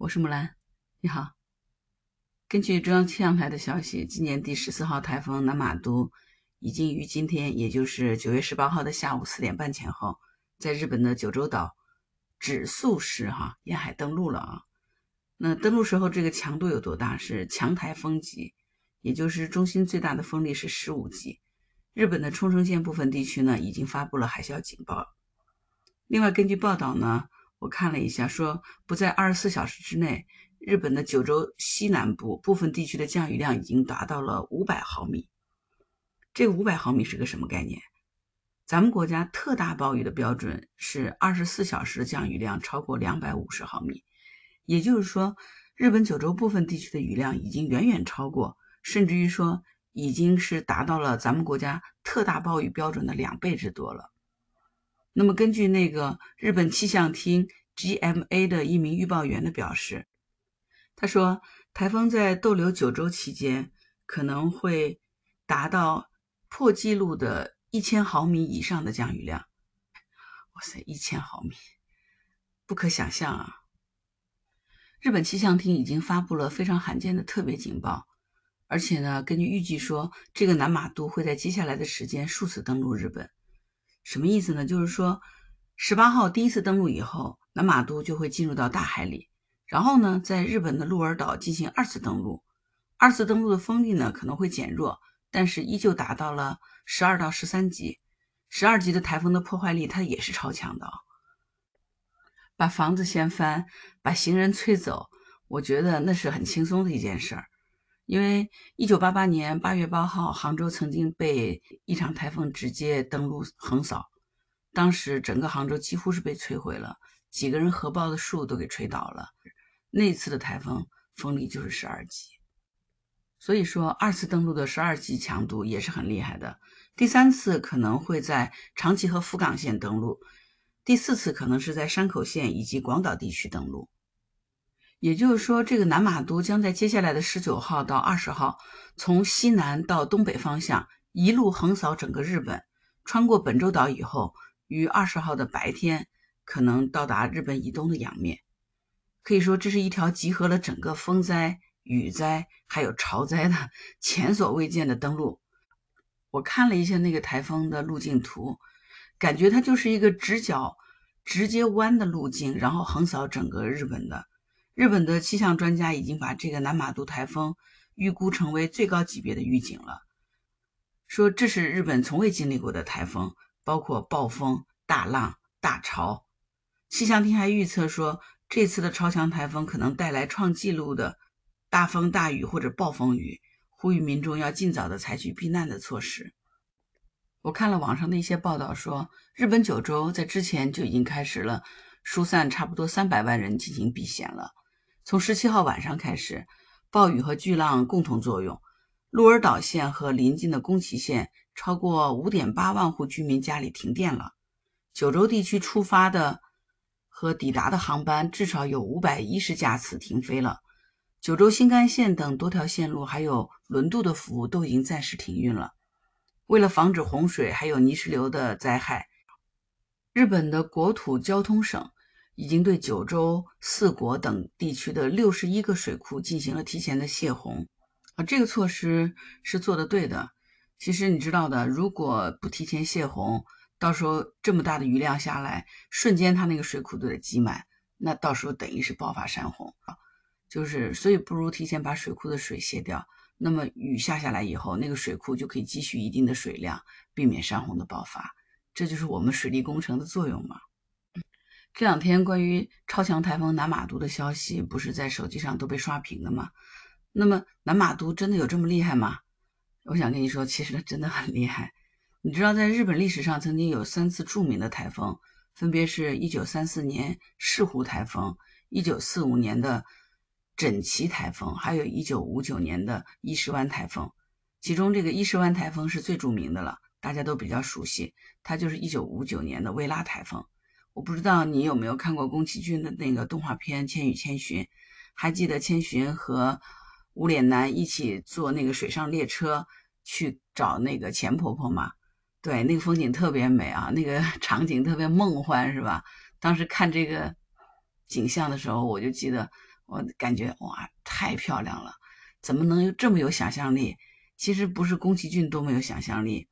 我是木兰，你好。根据中央气象台的消息，今年第十四号台风南玛都已经于今天，也就是九月十八号的下午四点半前后，在日本的九州岛指宿市哈沿海登陆了啊。那登陆时候这个强度有多大？是强台风级，也就是中心最大的风力是十五级。日本的冲绳县部分地区呢，已经发布了海啸警报。另外，根据报道呢，我看了一下，说不在二十四小时之内。日本的九州西南部部分地区的降雨量已经达到了五百毫米。这五百毫米是个什么概念？咱们国家特大暴雨的标准是二十四小时的降雨量超过两百五十毫米，也就是说，日本九州部分地区的雨量已经远远超过，甚至于说已经是达到了咱们国家特大暴雨标准的两倍之多了。那么，根据那个日本气象厅 GMA 的一名预报员的表示。他说，台风在逗留九州期间，可能会达到破纪录的一千毫米以上的降雨量。哇塞，一千毫米，不可想象啊！日本气象厅已经发布了非常罕见的特别警报，而且呢，根据预计说，这个南马都会在接下来的时间数次登陆日本。什么意思呢？就是说，十八号第一次登陆以后，南马都就会进入到大海里。然后呢，在日本的鹿儿岛进行二次登陆，二次登陆的风力呢可能会减弱，但是依旧达到了十二到十三级。十二级的台风的破坏力它也是超强的，把房子掀翻，把行人吹走，我觉得那是很轻松的一件事儿。因为一九八八年八月八号，杭州曾经被一场台风直接登陆横扫，当时整个杭州几乎是被摧毁了，几个人合抱的树都给吹倒了。那次的台风风力就是十二级，所以说二次登陆的十二级强度也是很厉害的。第三次可能会在长崎和福冈县登陆，第四次可能是在山口县以及广岛地区登陆。也就是说，这个南马都将在接下来的十九号到二十号，从西南到东北方向一路横扫整个日本，穿过本州岛以后，于二十号的白天可能到达日本以东的洋面。可以说，这是一条集合了整个风灾、雨灾还有潮灾的 前所未见的登陆。我看了一下那个台风的路径图，感觉它就是一个直角、直接弯的路径，然后横扫整个日本的。日本的气象专家已经把这个南马都台风预估成为最高级别的预警了，说这是日本从未经历过的台风，包括暴风、大浪、大潮。气象厅还预测说。这次的超强台风可能带来创纪录的大风大雨或者暴风雨，呼吁民众要尽早的采取避难的措施。我看了网上的一些报道说，日本九州在之前就已经开始了疏散差不多三百万人进行避险了。从十七号晚上开始，暴雨和巨浪共同作用，鹿儿岛县和邻近的宫崎县超过五点八万户居民家里停电了。九州地区出发的。和抵达的航班至少有五百一十架次停飞了，九州新干线等多条线路还有轮渡的服务都已经暂时停运了。为了防止洪水还有泥石流的灾害，日本的国土交通省已经对九州、四国等地区的六十一个水库进行了提前的泄洪。啊，这个措施是做的对的。其实你知道的，如果不提前泄洪，到时候这么大的雨量下来，瞬间它那个水库都得积满，那到时候等于是爆发山洪啊！就是所以不如提前把水库的水泄掉，那么雨下下来以后，那个水库就可以积蓄一定的水量，避免山洪的爆发。这就是我们水利工程的作用嘛。这两天关于超强台风南马都的消息，不是在手机上都被刷屏了吗？那么南马都真的有这么厉害吗？我想跟你说，其实它真的很厉害。你知道，在日本历史上曾经有三次著名的台风，分别是一九三四年世湖台风、一九四五年的枕崎台风，还有一九五九年的伊势湾台风。其中，这个伊势湾台风是最著名的了，大家都比较熟悉。它就是一九五九年的薇拉台风。我不知道你有没有看过宫崎骏的那个动画片《千与千寻》，还记得千寻和无脸男一起坐那个水上列车去找那个钱婆婆吗？对，那个风景特别美啊，那个 场景特别梦幻，是吧？当时看这个景象的时候，我就记得我感觉哇，太漂亮了，怎么能有这么有想象力？其实不是宫崎骏多么有想象力，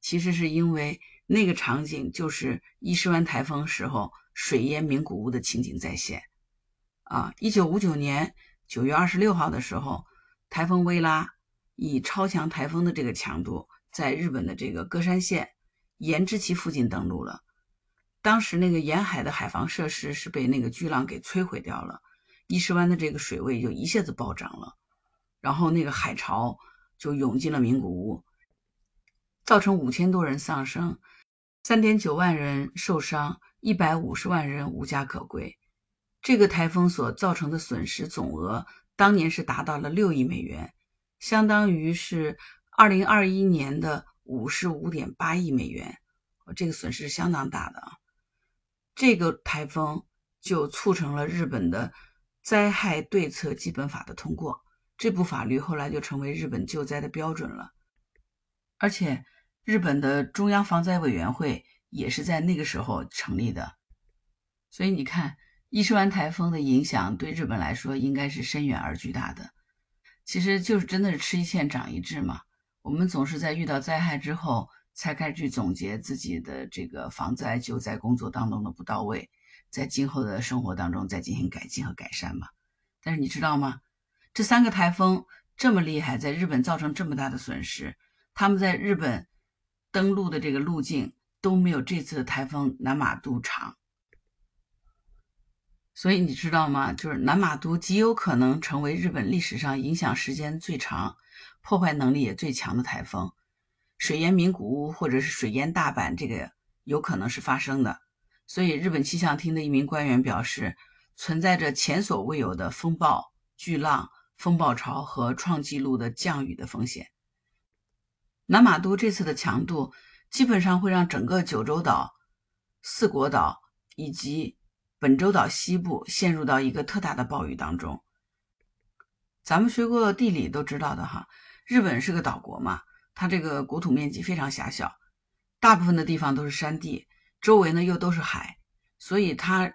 其实是因为那个场景就是伊势湾台风时候水淹名古屋的情景再现。啊，一九五九年九月二十六号的时候，台风薇拉以超强台风的这个强度，在日本的这个歌山县盐之崎附近登陆了。当时那个沿海的海防设施是被那个巨浪给摧毁掉了，伊势湾的这个水位就一下子暴涨了，然后那个海潮。就涌进了名古屋，造成五千多人丧生，三点九万人受伤，一百五十万人无家可归。这个台风所造成的损失总额，当年是达到了六亿美元，相当于是二零二一年的五十五点八亿美元。这个损失相当大的啊！这个台风就促成了日本的灾害对策基本法的通过。这部法律后来就成为日本救灾的标准了，而且日本的中央防灾委员会也是在那个时候成立的。所以你看，伊势湾台风的影响对日本来说应该是深远而巨大的。其实就是真的是吃一堑长一智嘛。我们总是在遇到灾害之后才开始去总结自己的这个防灾救灾工作当中的不到位，在今后的生活当中再进行改进和改善嘛。但是你知道吗？这三个台风这么厉害，在日本造成这么大的损失，他们在日本登陆的这个路径都没有这次的台风南马都长。所以你知道吗？就是南马都极有可能成为日本历史上影响时间最长、破坏能力也最强的台风。水淹名古屋或者是水淹大阪，这个有可能是发生的。所以日本气象厅的一名官员表示，存在着前所未有的风暴、巨浪。风暴潮和创纪录的降雨的风险。南马都这次的强度基本上会让整个九州岛、四国岛以及本州岛西部陷入到一个特大的暴雨当中。咱们学过地理都知道的哈，日本是个岛国嘛，它这个国土面积非常狭小，大部分的地方都是山地，周围呢又都是海，所以它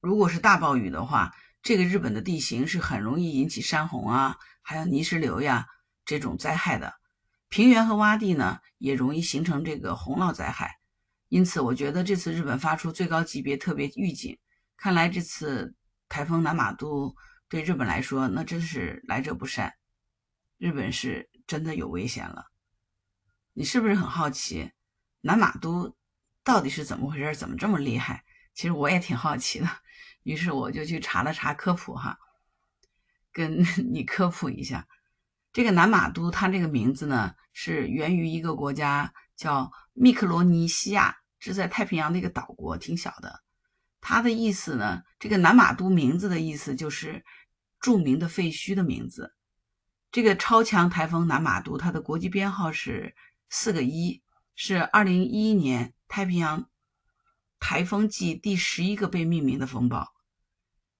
如果是大暴雨的话。这个日本的地形是很容易引起山洪啊，还有泥石流呀这种灾害的。平原和洼地呢，也容易形成这个洪涝灾害。因此，我觉得这次日本发出最高级别特别预警，看来这次台风南马都对日本来说，那真是来者不善。日本是真的有危险了。你是不是很好奇南马都到底是怎么回事？怎么这么厉害？其实我也挺好奇的。于是我就去查了查科普哈，跟 你科普一下，这个南马都它这个名字呢是源于一个国家叫密克罗尼西亚，是在太平洋的一个岛国，挺小的。它的意思呢，这个南马都名字的意思就是著名的废墟的名字。这个超强台风南马都，它的国际编号是四个一，是二零一一年太平洋台风季第十一个被命名的风暴。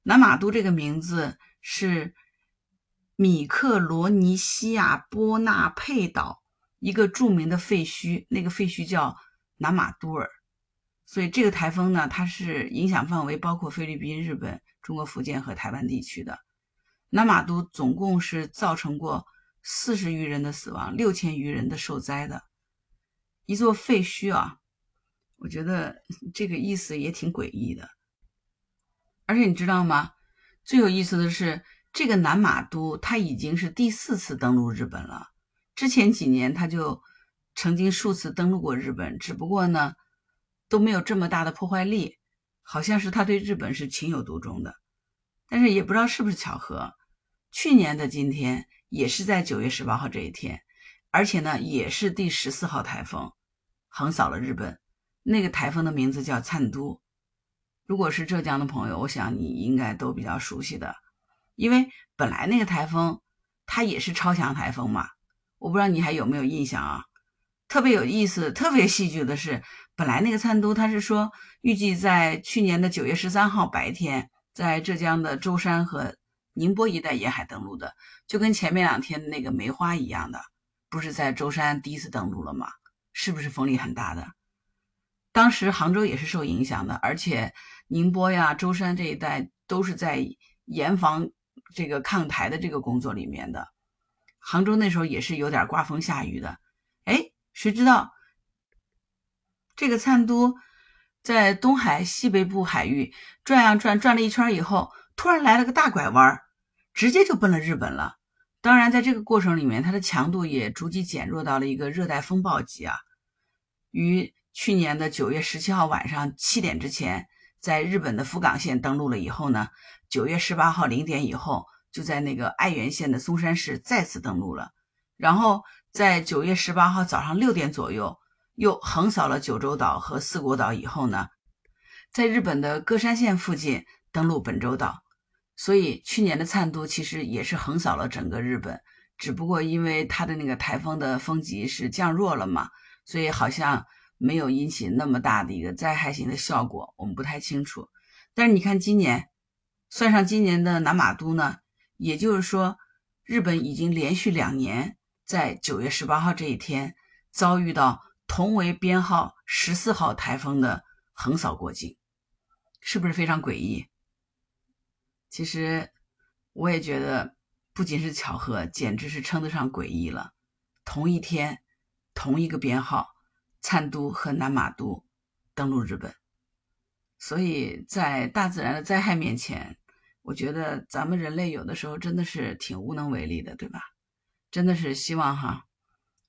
南马都这个名字是米克罗尼西亚波纳佩岛一个著名的废墟，那个废墟叫南马都尔。所以这个台风呢，它是影响范围包括菲律宾、日本、中国福建和台湾地区的。南马都总共是造成过四十余人的死亡，六千余人的受灾的一座废墟啊。我觉得 这个意思也挺诡异的。而且你知道吗？最有意思的是，这个南马都它已经是第四次登陆日本了。之前几年，它就曾经数次登陆过日本，只不过呢都没有这么大的破坏力，好像是它对日本是情有独钟的。但是也不知道是不是巧合，去年的今天也是在九月十八号这一天，而且呢也是第十四号台风横扫了日本。那个台风的名字叫灿都。如果是浙江的朋友，我想你应该都比较熟悉的，因为本来那个台风它也是超强台风嘛，我不知道你还有没有印象啊？特别有意思、特别戏剧的是，本来那个灿都它是说预计在去年的九月十三号白天，在浙江的舟山和宁波一带沿海登陆的，就跟前面两天那个梅花一样的，不是在舟山第一次登陆了吗？是不是风力很大的？当时杭州也是受影响的，而且宁波呀、舟山这一带都是在严防这个抗台的这个工作里面的。杭州那时候也是有点刮风下雨的，哎，谁知道这个灿都在东海西北部海域转呀转，转了一圈以后，突然来了个大拐弯，直接就奔了日本了。当然，在这个过程里面，它的强度也逐级减弱到了一个热带风暴级啊。于去年的九月十七号晚上七点之前，在日本的福冈县登陆了以后呢，九月十八号零点以后。就在那个爱媛县的松山市再次登陆了，然后在九月十八号早上六点左右又横扫了九州岛和四国岛以后呢，在日本的歌山县附近登陆本州岛。所以去年的灿都其实也是横扫了整个日本，只不过因为它的那个台风的风级是降弱了嘛，所以好像没有引起那么大的一个灾害性的效果，我们不太清楚。但是你看今年，算上今年的南马都呢？也就是说，日本已经连续两年在九月十八号这一天遭遇到同为编号十四号台风的横扫过境，是不是非常诡异？其实我也觉得不仅是巧合，简直是称得上诡异了。同一天，同一个编号，灿都和南马都登陆日本，所以在大自然的灾害面前。我觉得咱们人类有的时候真的是挺无能为力的，对吧？真的是希望哈，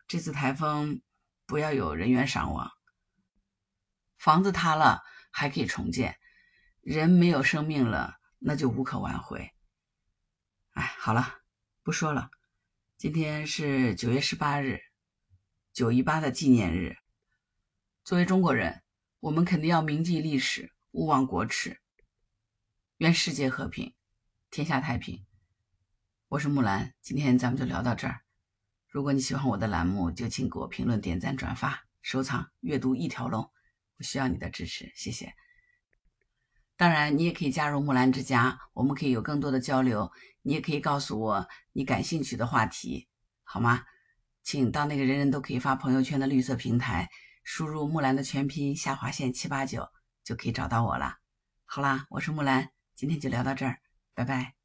这次台风不要有人员伤亡，房子塌了还可以重建，人没有生命了那就无可挽回。哎，好了，不说了。今天是九月十八日，九一八的纪念日。作为中国人，我们肯定要铭记历史，勿忘国耻。愿世界和平，天下太平。我是木兰，今天咱们就聊到这儿。如果你喜欢我的栏目，就请给我评论、点赞、转发、收藏、阅读一条龙。我需要你的支持，谢谢。当然，你也可以加入木兰之家，我们可以有更多的交流。你也可以告诉我你感兴趣的话题，好吗？请到那个人人都可以发朋友圈的绿色平台，输入木兰的全拼下划线七八九，就可以找到我了。好啦，我是木兰。今天就聊到这儿，拜拜。